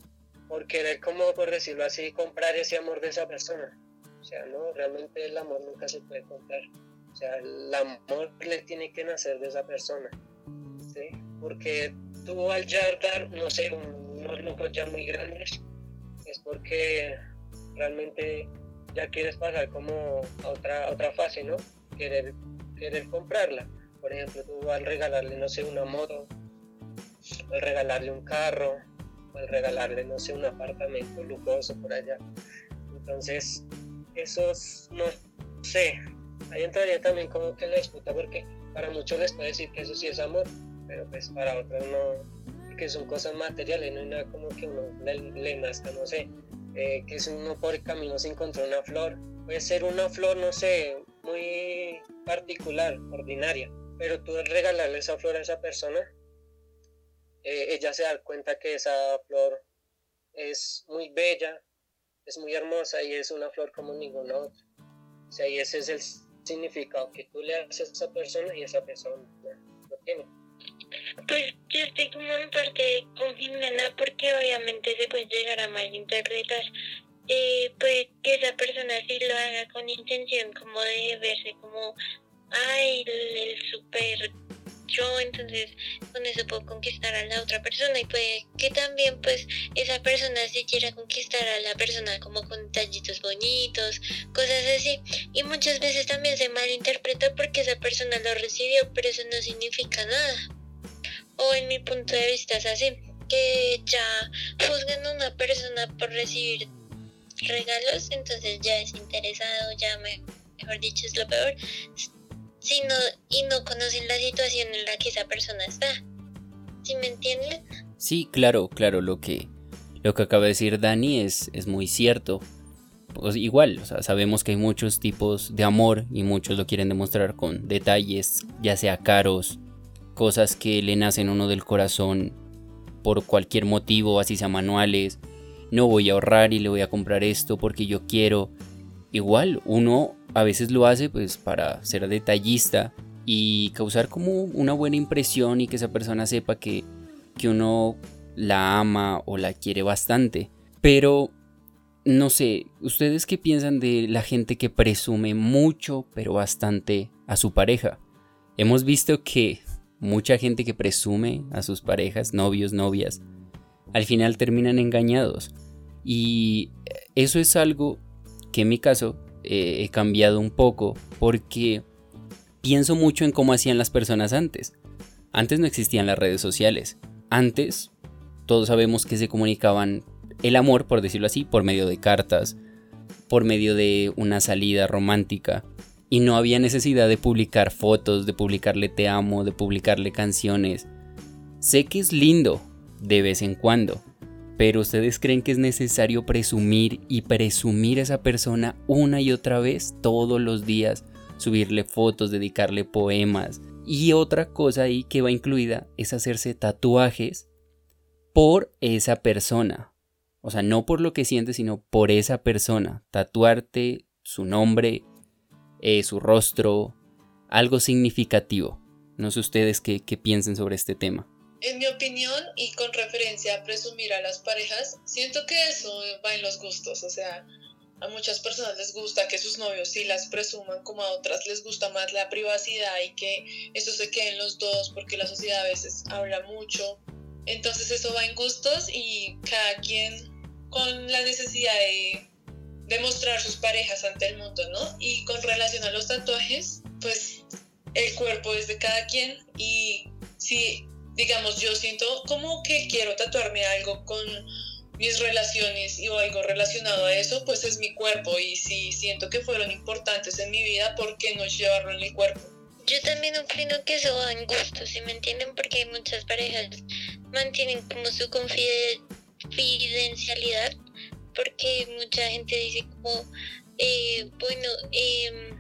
por querer, como por decirlo así, comprar ese amor de esa persona. O sea, no, realmente el amor nunca se puede comprar. O sea, el amor le tiene que nacer de esa persona. ¿sí? Porque tú al ya dar, no sé, unos lujos ya muy grandes, es porque realmente ya quieres pasar como a otra, otra fase, ¿no? Querer, querer comprarla. Por ejemplo, tú al regalarle, no sé, una moto, al regalarle un carro, al regalarle, no sé, un apartamento lujoso por allá. Entonces, esos, no sé, ahí entraría también como que la disputa porque para muchos les puede decir que eso sí es amor, pero pues para otros no, que son cosas materiales, no hay nada como que uno le, nazca, no sé, eh, que es uno por el camino se encontró una flor, puede ser una flor, no sé, muy particular, ordinaria, pero tú regalarle esa flor a esa persona, eh, ella se da cuenta que esa flor es muy bella, es muy hermosa y es una flor como ninguna otra. O sea, y ese es el significado que tú le haces a esa persona y esa persona lo tiene. Pues yo estoy como en parte con Jimena porque obviamente se puede llegar a malinterpretar. Eh, pues que esa persona sí lo haga con intención como de verse como, ay, el, el super yo, entonces con eso puedo conquistar a la otra persona y puede que también pues esa persona si quiera conquistar a la persona como con detallitos bonitos, cosas así. Y muchas veces también se malinterpreta porque esa persona lo recibió, pero eso no significa nada. O en mi punto de vista es así, que ya juzgan a una persona por recibir regalos, entonces ya es interesado, ya mejor dicho es lo peor sino, y no conocen la situación en la que esa persona está. ¿Sí me entienden? Sí, claro, claro, lo que, lo que acaba de decir Dani es, es muy cierto. Pues igual, o sea, sabemos que hay muchos tipos de amor y muchos lo quieren demostrar con detalles, ya sea caros, cosas que le nacen uno del corazón por cualquier motivo, así sea manuales. No voy a ahorrar y le voy a comprar esto porque yo quiero. Igual, uno a veces lo hace pues para ser detallista y causar como una buena impresión y que esa persona sepa que, que uno la ama o la quiere bastante. Pero no sé, ¿ustedes qué piensan de la gente que presume mucho, pero bastante a su pareja? Hemos visto que mucha gente que presume a sus parejas, novios, novias, al final terminan engañados. Y eso es algo que en mi caso eh, he cambiado un poco porque pienso mucho en cómo hacían las personas antes. Antes no existían las redes sociales. Antes todos sabemos que se comunicaban el amor, por decirlo así, por medio de cartas, por medio de una salida romántica. Y no había necesidad de publicar fotos, de publicarle te amo, de publicarle canciones. Sé que es lindo de vez en cuando, pero ustedes creen que es necesario presumir y presumir a esa persona una y otra vez todos los días, subirle fotos, dedicarle poemas. Y otra cosa ahí que va incluida es hacerse tatuajes por esa persona. O sea, no por lo que sientes, sino por esa persona. Tatuarte su nombre, eh, su rostro, algo significativo. No sé ustedes qué piensen sobre este tema. En mi opinión y con referencia a presumir a las parejas, siento que eso va en los gustos, o sea, a muchas personas les gusta que sus novios sí las presuman, como a otras les gusta más la privacidad y que eso se quede en los dos porque la sociedad a veces habla mucho. Entonces eso va en gustos y cada quien con la necesidad de demostrar sus parejas ante el mundo, ¿no? Y con relación a los tatuajes, pues el cuerpo es de cada quien y si digamos, yo siento como que quiero tatuarme algo con mis relaciones y o algo relacionado a eso, pues es mi cuerpo y si siento que fueron importantes en mi vida, ¿por qué no llevarlo en el cuerpo? Yo también opino que eso va en gusto, ¿sí me entienden? Porque muchas parejas mantienen como su confidencialidad, porque mucha gente dice como, eh, bueno, eh,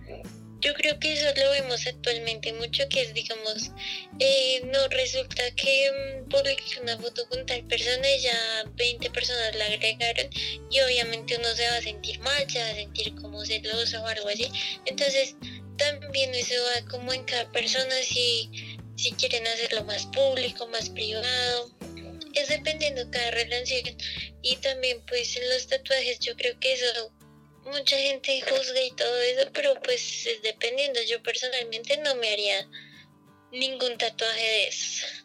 yo creo que eso lo vemos actualmente mucho, que es, digamos, eh, no resulta que mm, publique una foto con tal persona y ya 20 personas la agregaron y obviamente uno se va a sentir mal, se va a sentir como celoso o algo así. Entonces, también eso va como en cada persona si, si quieren hacerlo más público, más privado. Es dependiendo cada relación. Y también pues en los tatuajes yo creo que eso mucha gente juzga y todo eso, pero pues es dependiendo. Yo personalmente no me haría ningún tatuaje de esos.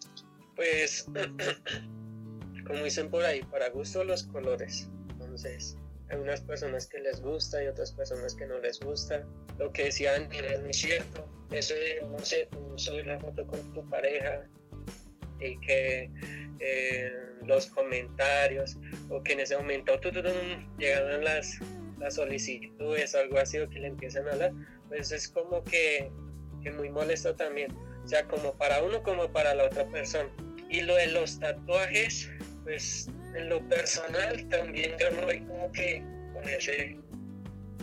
Pues, como dicen por ahí, para gusto los colores. Entonces, hay unas personas que les gusta y otras personas que no les gusta. Lo que decían es muy cierto. Eso de, no sé, subir la foto con tu pareja y que eh, los comentarios o que en ese momento tú, llegaron las las solicitudes algo así o que le empiezan a hablar, pues es como que que muy molesto también, o sea, como para uno como para la otra persona. Y lo de los tatuajes, pues en lo personal también yo no voy como que con ese,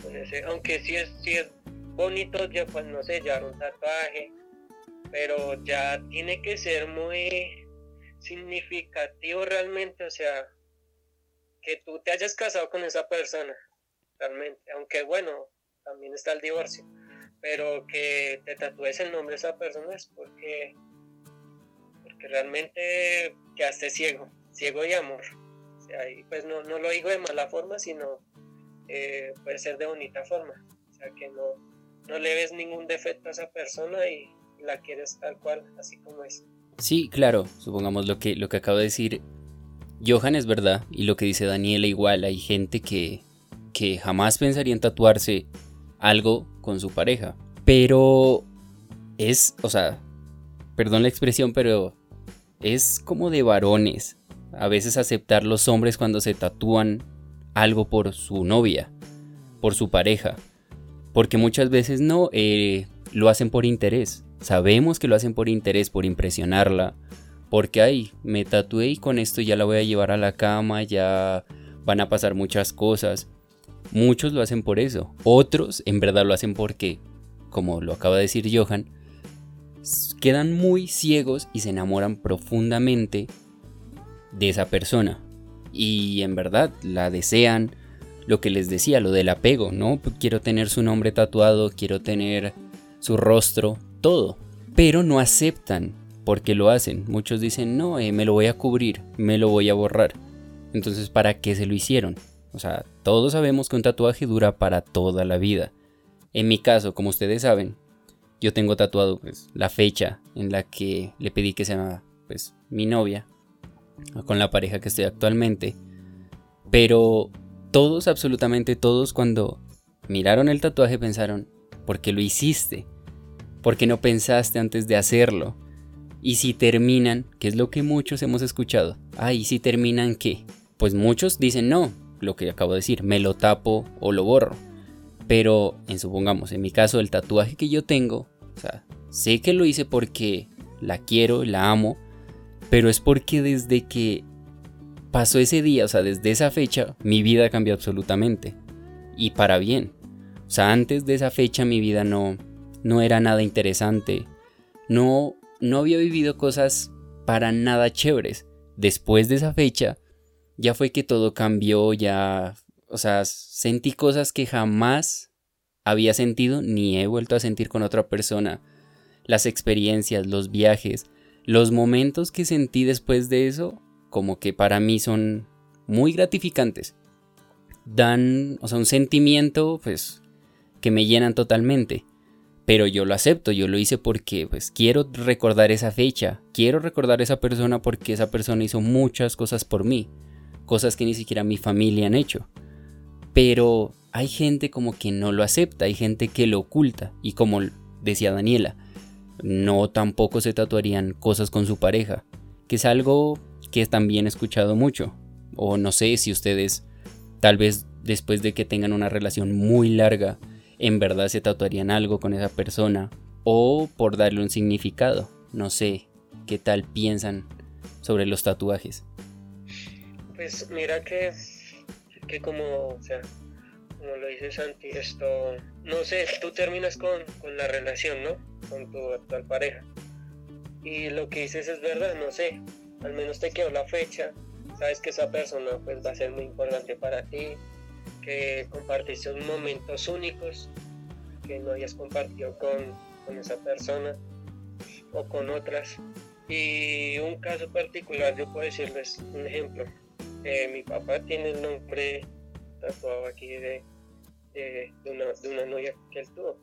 con ese, aunque sí es, sí es bonito, ya pues no sé, llevar un tatuaje, pero ya tiene que ser muy significativo realmente, o sea, que tú te hayas casado con esa persona, realmente, aunque bueno, también está el divorcio, pero que te tatúes el nombre de esa persona es porque, porque realmente quedaste ciego, ciego de amor. O sea, y pues no, no lo digo de mala forma, sino eh, puede ser de bonita forma. O sea, que no, no le ves ningún defecto a esa persona y, la quieres tal cual, así como es. Sí, claro, supongamos lo que, lo que acabo de decir. Johan es verdad, y lo que dice Daniela igual, hay gente que, que jamás pensaría en tatuarse algo con su pareja. Pero es, o sea, perdón la expresión, pero es como de varones. A veces aceptar los hombres cuando se tatúan algo por su novia, por su pareja. Porque muchas veces no, eh, lo hacen por interés. Sabemos que lo hacen por interés, por impresionarla. Porque, ay, me tatué y con esto ya la voy a llevar a la cama, ya van a pasar muchas cosas. Muchos lo hacen por eso. Otros en verdad lo hacen porque, como lo acaba de decir Johan, quedan muy ciegos y se enamoran profundamente de esa persona. Y en verdad la desean. Lo que les decía, lo del apego, ¿no? Quiero tener su nombre tatuado, quiero tener su rostro, todo. Pero no aceptan porque lo hacen. Muchos dicen, no, eh, me lo voy a cubrir, me lo voy a borrar. Entonces, ¿para qué se lo hicieron? O sea, todos sabemos que un tatuaje dura para toda la vida. En mi caso, como ustedes saben, yo tengo tatuado pues, la fecha en la que le pedí que sea pues, mi novia, con la pareja que estoy actualmente. Pero todos, absolutamente todos, cuando miraron el tatuaje pensaron, ¿por qué lo hiciste? ¿Por qué no pensaste antes de hacerlo? Y si terminan, que es lo que muchos hemos escuchado, ah, ¿y si terminan qué? Pues muchos dicen no, lo que acabo de decir, me lo tapo o lo borro. Pero, en supongamos, en mi caso, el tatuaje que yo tengo, sé que lo hice porque la quiero, la amo, pero es porque desde que pasó ese día, o sea, desde esa fecha, mi vida cambió absolutamente. Y para bien. O sea, antes de esa fecha mi vida no, no era nada interesante. No, no había vivido cosas para nada chéveres. Después de esa fecha, ya fue que todo cambió, ya, o sea, sentí cosas que jamás había sentido ni he vuelto a sentir con otra persona. Las experiencias, los viajes, los momentos que sentí después de eso, como que para mí son muy gratificantes. Dan, o sea, un sentimiento, pues, que me llenan totalmente. Pero yo lo acepto, yo lo hice porque pues quiero recordar esa fecha, quiero recordar esa persona porque esa persona hizo muchas cosas por mí cosas que ni siquiera mi familia han hecho. Pero hay gente como que no lo acepta, hay gente que lo oculta y como decía Daniela, no tampoco se tatuarían cosas con su pareja, que es algo que también he escuchado mucho. O no sé si ustedes tal vez después de que tengan una relación muy larga, en verdad se tatuarían algo con esa persona o por darle un significado. No sé qué tal piensan sobre los tatuajes. Pues mira que, que como, o sea, como lo dice Santi, esto, no sé, tú terminas con, con la relación, ¿no? Con tu actual pareja. Y lo que dices es verdad, no sé, al menos te quedó la fecha, sabes que esa persona pues va a ser muy importante para ti, que compartiste momentos únicos que no hayas compartido con, con esa persona o con otras. Y un caso particular, yo puedo decirles un ejemplo. Mi papá tiene el nombre tatuado aquí de, de, una, de, una, novia que él tuvo.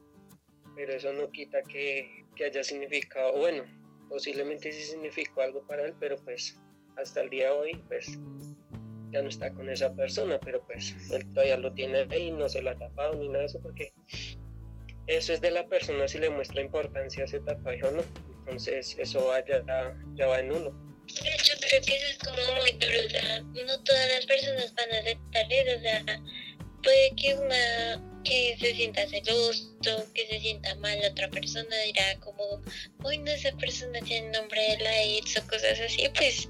Pero eso no quita que, que haya significado, bueno, posiblemente sí significó algo para él, pero pues hasta el día de hoy, pues ya no está con esa persona, pero pues él todavía lo tiene ahí, no se lo ha tapado ni nada de eso, porque eso es de la persona si le muestra importancia a ese tatuaje o no. Entonces eso ya, ya va en uno creo que eso es como muy duro, o sea, no todas las personas van a aceptar eso, o sea, puede que una que se sienta celoso, que se sienta mal la otra persona, dirá como, uy, no, esa persona tiene el nombre de la ex o cosas así, pues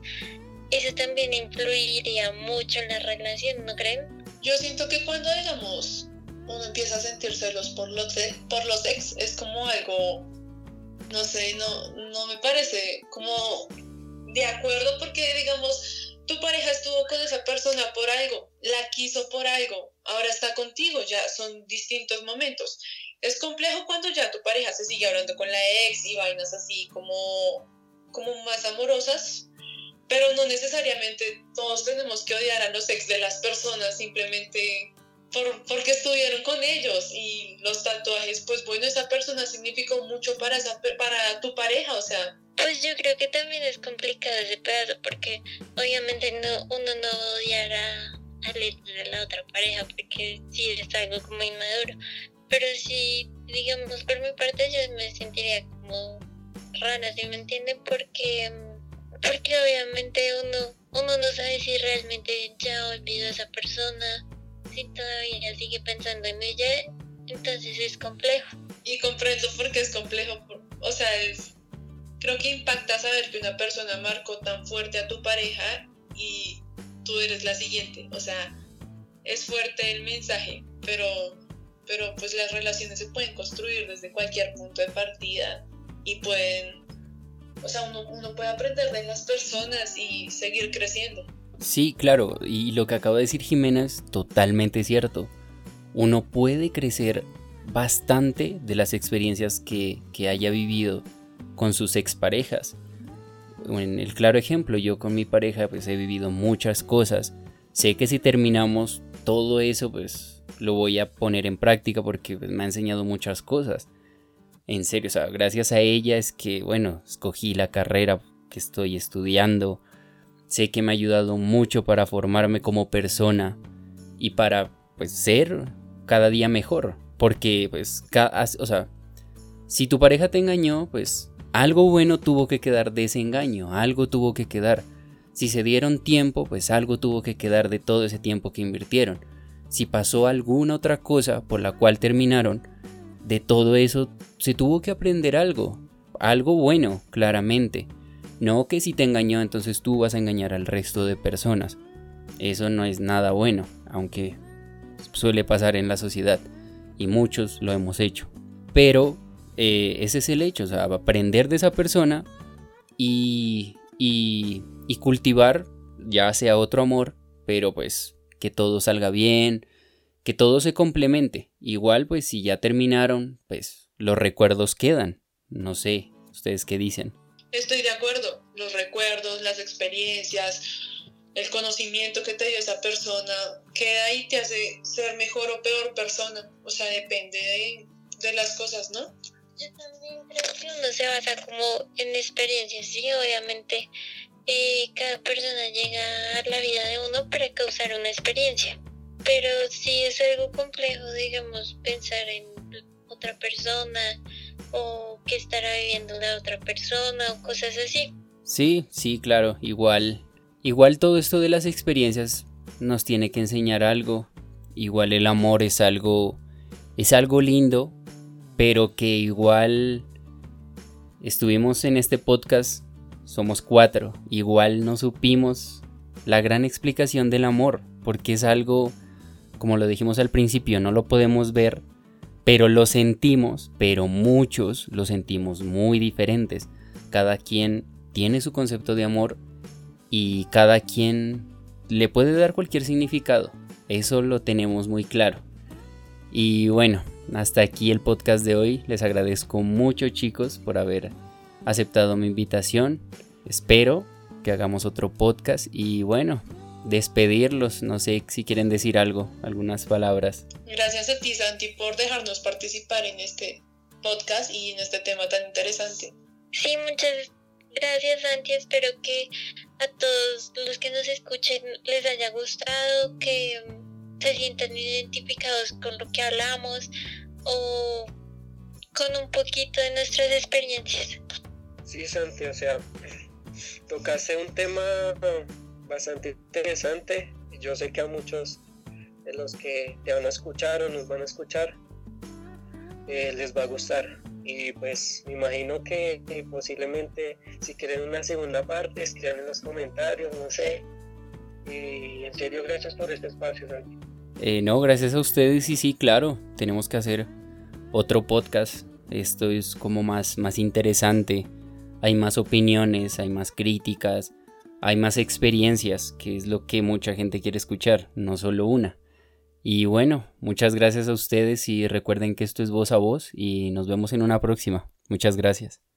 eso también influiría mucho en la relación, ¿no creen? Yo siento que cuando, digamos, uno empieza a sentir celos por los, por los ex, es como algo, no sé, no, no me parece como de acuerdo porque, digamos, tu pareja estuvo con esa persona por algo, la quiso por algo, ahora está contigo, ya son distintos momentos. Es complejo cuando ya tu pareja se sigue hablando con la ex y vainas así como, como más amorosas, pero no necesariamente todos tenemos que odiar a los ex de las personas simplemente por, porque estuvieron con ellos y los tatuajes, pues bueno, esa persona significó mucho para, esa, para tu pareja, o sea. Pues yo creo que también es complicado ese pedazo porque obviamente no, uno no odiará al ex de la otra pareja porque sí es algo como inmaduro, pero si digamos por mi parte yo me sentiría como rara, ¿sí me entienden? Porque, porque obviamente uno, uno no sabe si realmente ya olvidó a esa persona si todavía sigue pensando en ella, entonces es complejo. Y comprendo por qué es complejo. O sea, es, creo que impacta saber que una persona marcó tan fuerte a tu pareja y tú eres la siguiente. O sea, es fuerte el mensaje, pero, pero pues las relaciones se pueden construir desde cualquier punto de partida y pueden, o sea, uno, puede aprender de las personas y seguir creciendo. Sí, claro, y lo que acaba de decir Jimena es totalmente cierto. Uno puede crecer bastante de las experiencias que, haya vivido con sus exparejas. En el claro ejemplo, yo con mi pareja pues he vivido muchas cosas. Sé que si terminamos todo eso pues lo voy a poner en práctica porque pues, me ha enseñado muchas cosas. En serio, o sea, gracias a ella es que, bueno, escogí la carrera que estoy estudiando, Sé que me ha ayudado mucho para formarme como persona y para pues ser cada día mejor. Porque pues, o sea, si tu pareja te engañó, pues algo bueno tuvo que quedar de ese engaño, algo tuvo que quedar. Si se dieron tiempo, pues algo tuvo que quedar de todo ese tiempo que invirtieron. Si pasó alguna otra cosa por la cual terminaron, de todo eso se tuvo que aprender algo, algo bueno, claramente. No que si te engañó entonces tú vas a engañar al resto de personas. Eso no es nada bueno, aunque suele pasar en la sociedad y muchos lo hemos hecho. Pero eh, ese es el hecho, o sea, aprender de esa persona y, y, cultivar ya sea otro amor, pero pues que todo salga bien, que todo se complemente. Igual pues si ya terminaron, pues los recuerdos quedan. No sé, ustedes qué dicen. Estoy de acuerdo, los recuerdos, las experiencias, el conocimiento que te dio esa persona, queda y te hace ser mejor o peor persona. O sea, depende de, las cosas, ¿no? Yo también creo que uno se basa como en experiencias, sí, obviamente cada persona llega a la vida de uno para causar una experiencia, pero sí es algo complejo, digamos, pensar en otra persona, o qué estará viviendo la otra persona o cosas así. Sí, sí, claro, igual. Igual todo esto de las experiencias nos tiene que enseñar algo. Igual el amor es algo es algo lindo, pero que igual estuvimos en este podcast, somos cuatro, igual no supimos la gran explicación del amor, porque es algo, como lo dijimos al principio, no lo podemos ver, pero lo sentimos, pero muchos lo sentimos muy diferentes. Cada quien tiene su concepto de amor y cada quien le puede dar cualquier significado. Eso lo tenemos muy claro. Y bueno, hasta aquí el podcast de hoy. Les agradezco mucho chicos por haber aceptado mi invitación. Espero que hagamos otro podcast y bueno, despedirlos. No sé si quieren decir algo, algunas palabras. Gracias a ti, Santi, por dejarnos participar en este podcast y en este tema tan interesante. Sí, muchas gracias, Santi. Espero que a todos los que nos escuchen les haya gustado, que se sientan identificados con lo que hablamos o con un poquito de nuestras experiencias. Sí, Santi, o sea, tocaste un tema bastante interesante. Yo sé que a muchos de los que te van a escuchar o nos van a escuchar eh, les va a gustar. Y pues me imagino que, posiblemente si quieren una segunda parte, escriban en los comentarios, no sé. Y en serio, gracias por este espacio, Santi. Eh, no, gracias a ustedes y sí, claro, tenemos que hacer otro podcast. Esto es como más, más interesante. Hay más opiniones, hay más críticas, hay más experiencias, que es lo que mucha gente quiere escuchar, no solo una. Y bueno, muchas gracias a ustedes y recuerden que esto es voz a voz y nos vemos en una próxima. Muchas gracias.